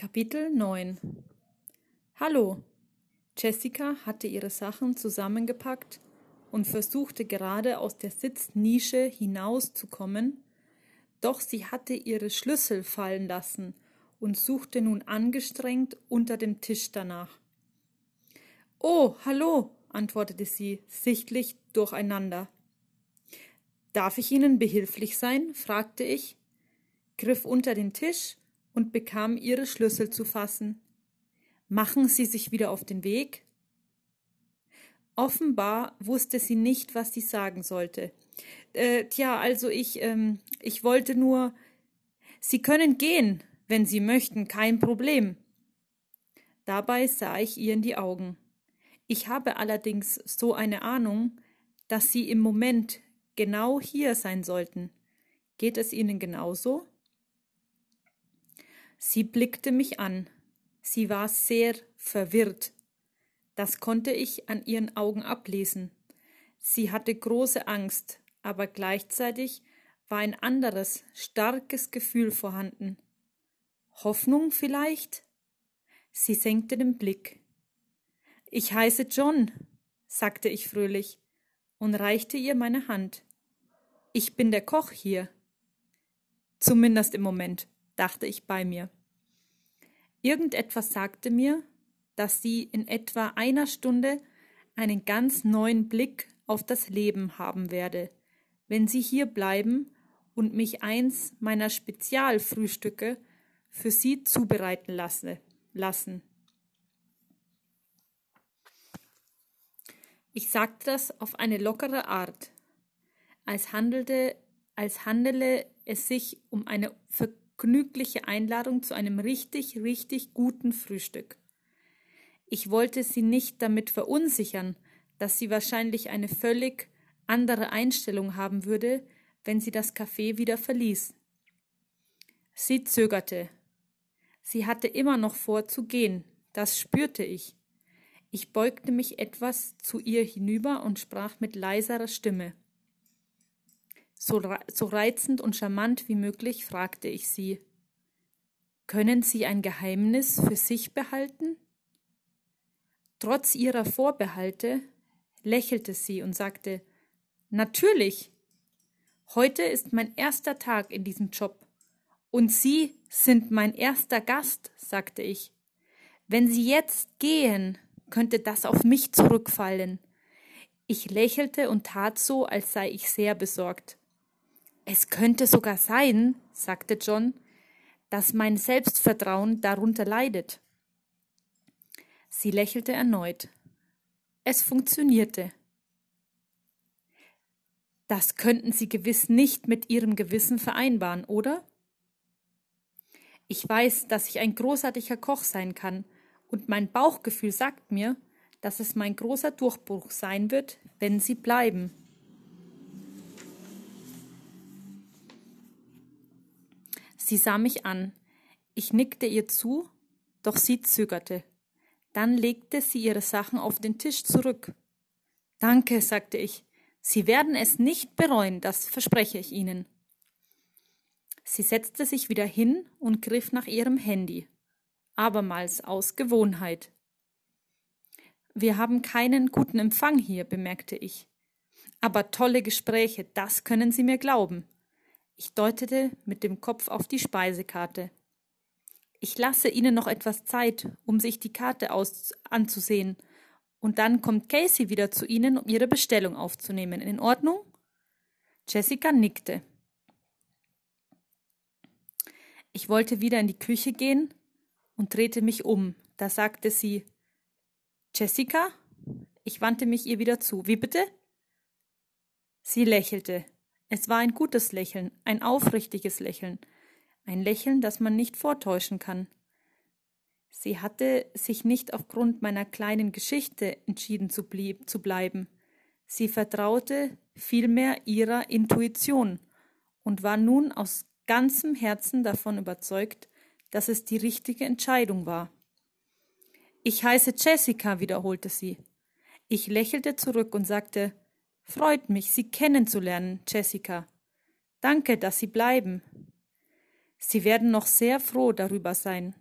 Kapitel 9 Hallo! Jessica hatte ihre Sachen zusammengepackt und versuchte gerade aus der Sitznische hinauszukommen, doch sie hatte ihre Schlüssel fallen lassen und suchte nun angestrengt unter dem Tisch danach. Oh, hallo, antwortete sie, sichtlich durcheinander. Darf ich Ihnen behilflich sein? fragte ich, griff unter den Tisch und bekam ihre Schlüssel zu fassen. Machen Sie sich wieder auf den Weg? Offenbar wusste sie nicht, was sie sagen sollte. Äh, tja, also ich, ähm, ich wollte nur. Sie können gehen, wenn Sie möchten, kein Problem. Dabei sah ich ihr in die Augen. Ich habe allerdings so eine Ahnung, dass Sie im Moment genau hier sein sollten. Geht es Ihnen genauso? Sie blickte mich an. Sie war sehr verwirrt. Das konnte ich an ihren Augen ablesen. Sie hatte große Angst, aber gleichzeitig war ein anderes, starkes Gefühl vorhanden. Hoffnung vielleicht? Sie senkte den Blick. Ich heiße John, sagte ich fröhlich und reichte ihr meine Hand. Ich bin der Koch hier. Zumindest im Moment dachte ich bei mir. Irgendetwas sagte mir, dass sie in etwa einer Stunde einen ganz neuen Blick auf das Leben haben werde, wenn sie hier bleiben und mich eins meiner Spezialfrühstücke für sie zubereiten lasse, lassen. Ich sagte das auf eine lockere Art, als handelte, als handele es sich um eine vergnügliche Einladung zu einem richtig, richtig guten Frühstück. Ich wollte sie nicht damit verunsichern, dass sie wahrscheinlich eine völlig andere Einstellung haben würde, wenn sie das Café wieder verließ. Sie zögerte. Sie hatte immer noch vor zu gehen, das spürte ich. Ich beugte mich etwas zu ihr hinüber und sprach mit leiserer Stimme. So, so reizend und charmant wie möglich fragte ich sie. Können Sie ein Geheimnis für sich behalten? Trotz ihrer Vorbehalte lächelte sie und sagte Natürlich. Heute ist mein erster Tag in diesem Job. Und Sie sind mein erster Gast, sagte ich. Wenn Sie jetzt gehen, könnte das auf mich zurückfallen. Ich lächelte und tat so, als sei ich sehr besorgt. Es könnte sogar sein, sagte John, dass mein Selbstvertrauen darunter leidet. Sie lächelte erneut. Es funktionierte. Das könnten Sie gewiss nicht mit Ihrem Gewissen vereinbaren, oder? Ich weiß, dass ich ein großartiger Koch sein kann, und mein Bauchgefühl sagt mir, dass es mein großer Durchbruch sein wird, wenn Sie bleiben. Sie sah mich an. Ich nickte ihr zu, doch sie zögerte. Dann legte sie ihre Sachen auf den Tisch zurück. Danke, sagte ich. Sie werden es nicht bereuen, das verspreche ich Ihnen. Sie setzte sich wieder hin und griff nach ihrem Handy. Abermals aus Gewohnheit. Wir haben keinen guten Empfang hier, bemerkte ich. Aber tolle Gespräche, das können Sie mir glauben. Ich deutete mit dem Kopf auf die Speisekarte. Ich lasse Ihnen noch etwas Zeit, um sich die Karte aus anzusehen, und dann kommt Casey wieder zu Ihnen, um Ihre Bestellung aufzunehmen. In Ordnung? Jessica nickte. Ich wollte wieder in die Küche gehen und drehte mich um. Da sagte sie Jessica? Ich wandte mich ihr wieder zu. Wie bitte? Sie lächelte. Es war ein gutes Lächeln, ein aufrichtiges Lächeln, ein Lächeln, das man nicht vortäuschen kann. Sie hatte sich nicht aufgrund meiner kleinen Geschichte entschieden zu, blieb, zu bleiben. Sie vertraute vielmehr ihrer Intuition und war nun aus ganzem Herzen davon überzeugt, dass es die richtige Entscheidung war. Ich heiße Jessica, wiederholte sie. Ich lächelte zurück und sagte Freut mich, Sie kennenzulernen, Jessica. Danke, dass Sie bleiben. Sie werden noch sehr froh darüber sein,